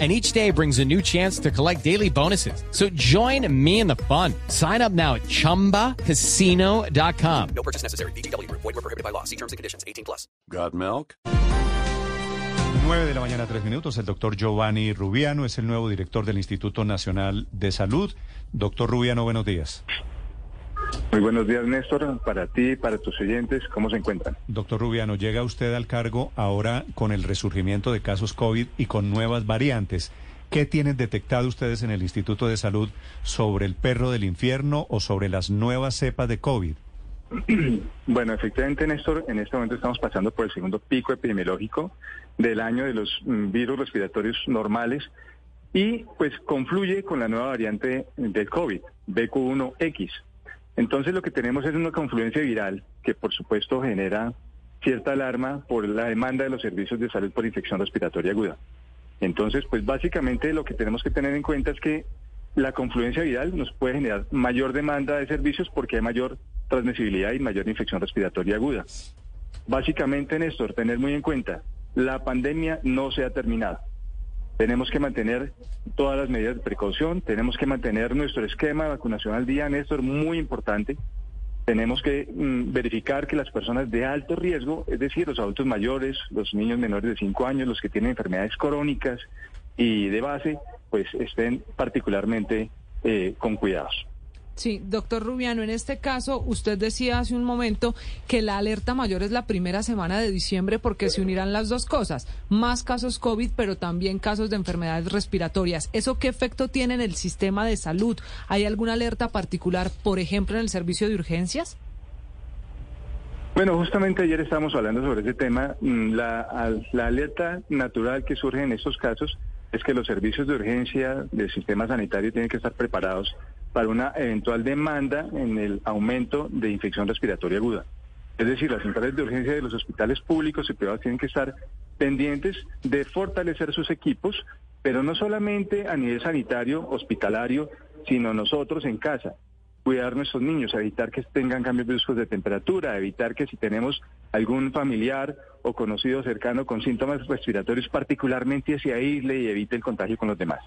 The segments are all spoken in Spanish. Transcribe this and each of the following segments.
And each day brings a new chance to collect daily bonuses. So join me in the fun. Sign up now at ChumbaCasino.com. No purchase necessary. BGW. Void were prohibited by law. See terms and conditions. 18 plus. Got milk? 9 de la mañana, 3 minutos. El doctor Giovanni Rubiano es el nuevo director del Instituto Nacional de Salud. Doctor Rubiano, buenos días. Muy buenos días, Néstor. Para ti para tus oyentes, ¿cómo se encuentran? Doctor Rubiano, llega usted al cargo ahora con el resurgimiento de casos COVID y con nuevas variantes. ¿Qué tienen detectado ustedes en el Instituto de Salud sobre el perro del infierno o sobre las nuevas cepas de COVID? Bueno, efectivamente, Néstor, en este momento estamos pasando por el segundo pico epidemiológico del año de los mm, virus respiratorios normales y pues confluye con la nueva variante del COVID, BQ1X. Entonces lo que tenemos es una confluencia viral que por supuesto genera cierta alarma por la demanda de los servicios de salud por infección respiratoria aguda. Entonces, pues básicamente lo que tenemos que tener en cuenta es que la confluencia viral nos puede generar mayor demanda de servicios porque hay mayor transmisibilidad y mayor infección respiratoria aguda. Básicamente, Néstor, tener muy en cuenta, la pandemia no se ha terminado. Tenemos que mantener todas las medidas de precaución, tenemos que mantener nuestro esquema de vacunación al día, Néstor, muy importante. Tenemos que mm, verificar que las personas de alto riesgo, es decir, los adultos mayores, los niños menores de 5 años, los que tienen enfermedades crónicas y de base, pues estén particularmente eh, con cuidados. Sí, doctor Rubiano, en este caso, usted decía hace un momento que la alerta mayor es la primera semana de diciembre porque se unirán las dos cosas, más casos COVID, pero también casos de enfermedades respiratorias. ¿Eso qué efecto tiene en el sistema de salud? ¿Hay alguna alerta particular, por ejemplo, en el servicio de urgencias? Bueno, justamente ayer estábamos hablando sobre ese tema. Mm, La, la alerta natural que surge en estos casos es que los servicios de urgencia del sistema sanitario tienen que estar preparados para una eventual demanda en el aumento de infección respiratoria aguda. Es decir, las centrales de urgencia de los hospitales públicos y privados tienen que estar pendientes de fortalecer sus equipos, pero no solamente a nivel sanitario, hospitalario, sino nosotros en casa. Cuidar a nuestros niños, evitar que tengan cambios bruscos de temperatura, evitar que si tenemos algún familiar o conocido cercano con síntomas respiratorios, particularmente se aísle y evite el contagio con los demás.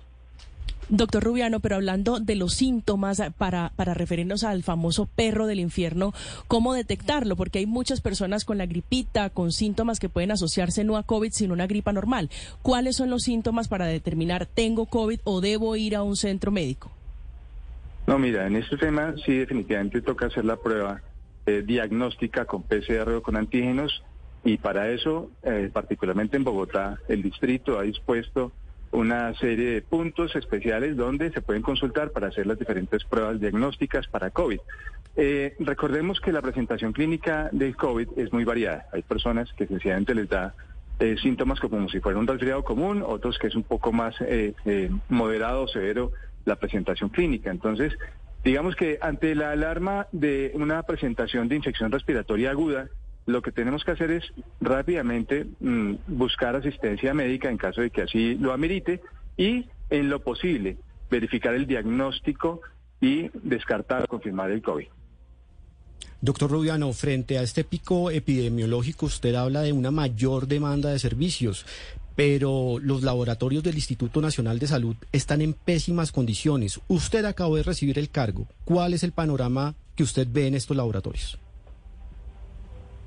Doctor Rubiano, pero hablando de los síntomas para, para referirnos al famoso perro del infierno, ¿cómo detectarlo? Porque hay muchas personas con la gripita, con síntomas que pueden asociarse no a COVID, sino a una gripa normal. ¿Cuáles son los síntomas para determinar tengo COVID o debo ir a un centro médico? No, mira, en este tema sí definitivamente toca hacer la prueba eh, diagnóstica con PCR o con antígenos y para eso, eh, particularmente en Bogotá, el distrito ha dispuesto una serie de puntos especiales donde se pueden consultar para hacer las diferentes pruebas diagnósticas para COVID. Eh, recordemos que la presentación clínica del COVID es muy variada. Hay personas que sencillamente les da eh, síntomas como si fuera un resfriado común, otros que es un poco más eh, eh, moderado o severo la presentación clínica. Entonces, digamos que ante la alarma de una presentación de infección respiratoria aguda, lo que tenemos que hacer es rápidamente mm, buscar asistencia médica en caso de que así lo amerite y, en lo posible, verificar el diagnóstico y descartar o confirmar el COVID. Doctor Rubiano, frente a este pico epidemiológico, usted habla de una mayor demanda de servicios, pero los laboratorios del Instituto Nacional de Salud están en pésimas condiciones. Usted acabó de recibir el cargo. ¿Cuál es el panorama que usted ve en estos laboratorios?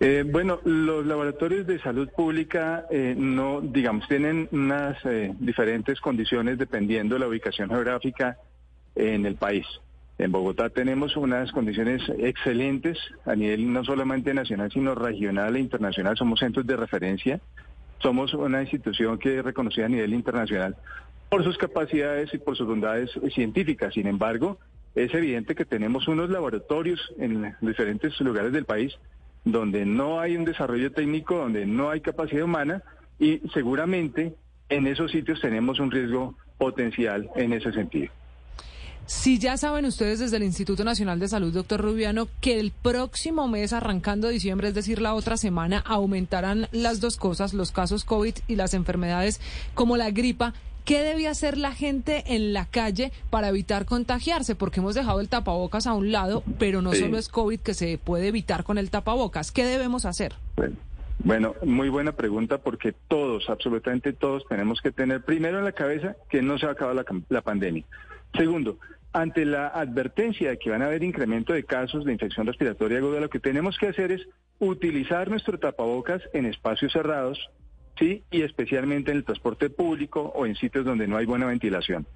Eh, bueno, los laboratorios de salud pública eh, no, digamos, tienen unas eh, diferentes condiciones dependiendo de la ubicación geográfica en el país. En Bogotá tenemos unas condiciones excelentes a nivel no solamente nacional, sino regional e internacional. Somos centros de referencia. Somos una institución que es reconocida a nivel internacional por sus capacidades y por sus bondades científicas. Sin embargo, es evidente que tenemos unos laboratorios en diferentes lugares del país donde no hay un desarrollo técnico, donde no hay capacidad humana y seguramente en esos sitios tenemos un riesgo potencial en ese sentido. Si ya saben ustedes desde el Instituto Nacional de Salud, doctor Rubiano, que el próximo mes, arrancando diciembre, es decir, la otra semana, aumentarán las dos cosas, los casos COVID y las enfermedades como la gripa, ¿Qué debe hacer la gente en la calle para evitar contagiarse? Porque hemos dejado el tapabocas a un lado, pero no Sí. solo es COVID que se puede evitar con el tapabocas. ¿Qué debemos hacer? Bueno, bueno, muy buena pregunta porque todos, absolutamente todos, tenemos que tener primero en la cabeza que no se va a acabar la, la pandemia. Segundo, ante la advertencia de que van a haber incremento de casos de infección respiratoria aguda, lo que tenemos que hacer es utilizar nuestro tapabocas en espacios cerrados, sí, y especialmente en el transporte público o en sitios donde no hay buena ventilación.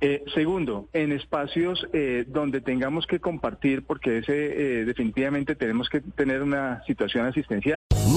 Eh, segundo, en espacios eh, donde tengamos que compartir, porque ese eh, definitivamente tenemos que tener una situación asistencial.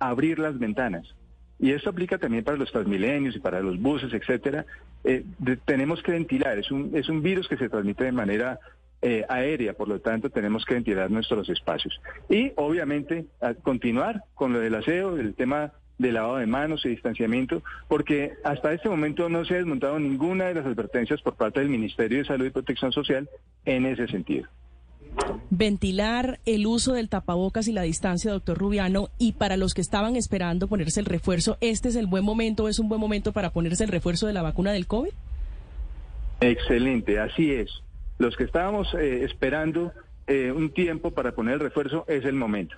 Abrir las ventanas. Y esto aplica también para los transmilenios y para los buses, etcétera. Eh, tenemos que ventilar. Es un, es un virus que se transmite de manera eh, aérea, por lo tanto tenemos que ventilar nuestros espacios. Y obviamente continuar con lo del aseo, el tema de lavado de manos y distanciamiento, porque hasta este momento no se ha desmontado ninguna de las advertencias por parte del Ministerio de Salud y Protección Social en ese sentido. Ventilar el uso del tapabocas y la distancia, doctor Rubiano, y para los que estaban esperando ponerse el refuerzo, ¿este es el buen momento, es un buen momento para ponerse el refuerzo de la vacuna del COVID? Excelente, así es. Los que estábamos eh, esperando eh, un tiempo para poner el refuerzo es el momento.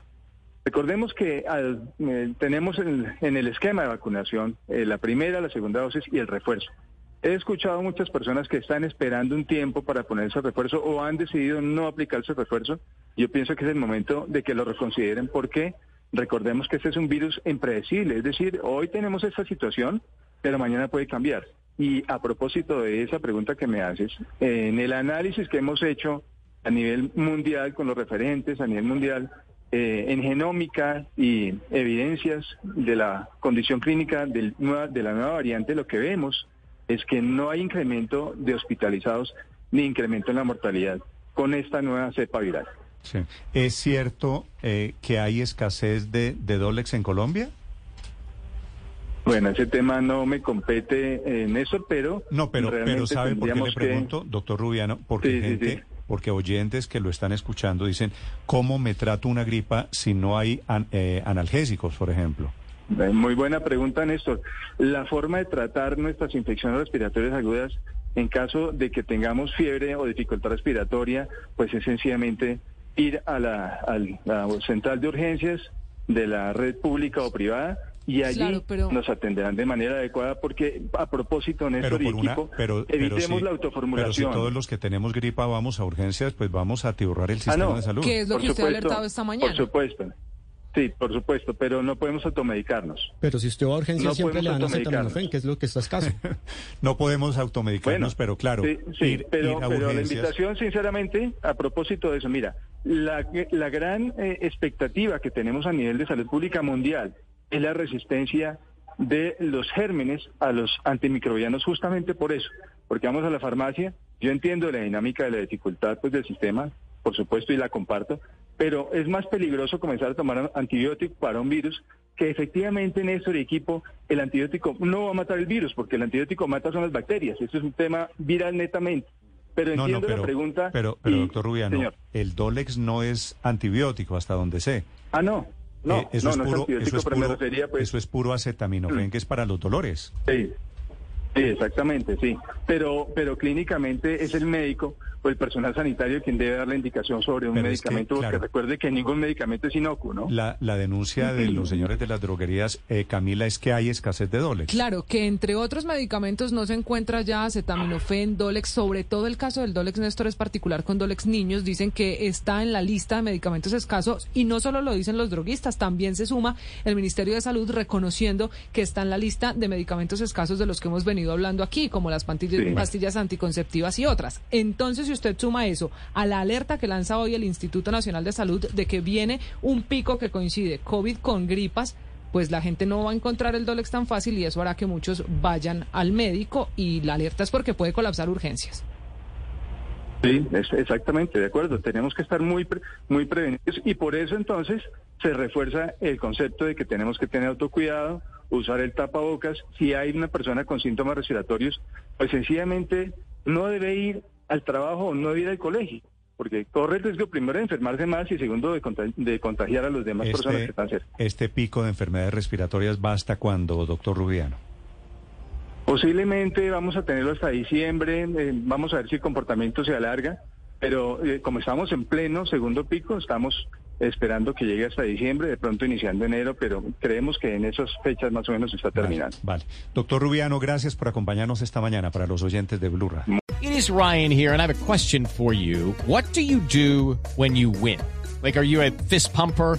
Recordemos que al- eh, tenemos en, el esquema de vacunación la primera, la segunda dosis y el refuerzo. He escuchado muchas personas que están esperando un tiempo para ponerse refuerzo o han decidido no aplicarse refuerzo. Yo pienso que es el momento de que lo reconsideren porque recordemos que este es un virus impredecible. Es decir, hoy tenemos esta situación, pero mañana puede cambiar. Y a propósito de esa pregunta que me haces, en el análisis que hemos hecho a nivel mundial con los referentes, a nivel mundial, eh, en genómica y evidencias de la condición clínica del de la nueva variante, lo que vemos es que no hay incremento de hospitalizados ni incremento en la mortalidad con esta nueva cepa viral. Sí. ¿Es cierto eh, que hay escasez de, de Dolex en Colombia? Bueno, ese tema no me compete, eh, Néstor, pero... No, pero, pero ¿sabe por qué le que- pregunto, doctor Rubiano? Porque Sí, sí, gente, sí. porque oyentes que lo están escuchando dicen, ¿cómo me trato una gripa si no hay an- eh, analgésicos, por ejemplo? Eh, Muy buena pregunta, Néstor. La forma de tratar nuestras infecciones respiratorias agudas en caso de que tengamos fiebre o dificultad respiratoria, pues es sencillamente ir a la, al- la central de urgencias de la red pública o privada y allí Claro, pero- nos atenderán de manera adecuada porque a propósito, Néstor Pero y una, equipo, pero, pero evitemos si- la Pero si autoformulación. todos los que tenemos gripa vamos a urgencias, pues vamos a atiborrar el sistema Ah, no. de salud. ¿Qué es lo Por que usted ha supuesto, alertado esta mañana? Por supuesto. Sí, por supuesto, pero no podemos automedicarnos. Pero si usted va a urgencia No siempre le dan acetaminofén, que es lo que está escaso. No podemos automedicarnos, pero claro, Sí, sí, ir, pero, ir a pero la invitación, sinceramente, a propósito de eso, mira, la, la gran eh, expectativa que tenemos a nivel de salud pública mundial es la resistencia de los gérmenes a los antimicrobianos justamente por eso, porque vamos a la farmacia, yo entiendo la dinámica de la dificultad pues del sistema, por supuesto, y la comparto, pero es más peligroso comenzar a tomar antibiótico para un virus que efectivamente, Néstor y equipo, el antibiótico no va a matar el virus, porque el antibiótico mata son las bacterias. Esto es un tema viral netamente. Pero No, no, entiendo pero, la pregunta. pero, pero y- doctor Rubiano, señor. el Dolex no es antibiótico, hasta donde sé. Ah, no. No, Eh, eso, no, es no es puro, eso, es puro, pues, eso es puro acetaminofén, Mm. que es para los dolores. Sí, sí, exactamente, sí. Pero, pero clínicamente es el médico o el personal sanitario quien debe dar la indicación sobre un Pero es que, medicamento, porque claro. recuerde que ningún medicamento es inocuo, ¿no? La, la denuncia de los señores de las droguerías, eh, Camila, es que hay escasez de Dolex. Claro, que entre otros medicamentos no se encuentra ya acetaminofén, Dolex, sobre todo el caso del Dolex Néstor es particular con Dolex niños, dicen que está en la lista de medicamentos escasos y no solo lo dicen los droguistas, también se suma el Ministerio de Salud reconociendo que está en la lista de medicamentos escasos de los que hemos venido venido hablando aquí, como las pastillas, Sí. pastillas anticonceptivas y otras. Entonces, si usted suma eso a la alerta que lanza hoy el Instituto Nacional de Salud de que viene un pico que coincide COVID con gripas, pues la gente no va a encontrar el Dolex tan fácil y eso hará que muchos vayan al médico y la alerta es porque puede colapsar urgencias. Sí, es- exactamente, de acuerdo. Tenemos que estar muy, pre- muy prevenidos y por eso entonces se refuerza el concepto de que tenemos que tener autocuidado, usar el tapabocas. Si hay una persona con síntomas respiratorios, pues sencillamente no debe ir al trabajo o no debe ir al colegio, porque corre el riesgo primero de enfermarse más y segundo de, conta- de contagiar a las demás personas que Este, están cerca. este pico de enfermedades respiratorias va hasta cuando, doctor Rubiano. Posiblemente vamos a tenerlo hasta diciembre, eh, vamos a ver si el comportamiento se alarga, pero eh, como estamos en pleno segundo pico, estamos esperando que llegue hasta diciembre, de pronto iniciando enero, pero creemos que en esas fechas más o menos está terminando. Vale. Doctor Rubiano, gracias por acompañarnos esta mañana para los oyentes de Blue Radio. It is Ryan here, and I have a question for you. What do you do when you win? Like, are you a fist pumper?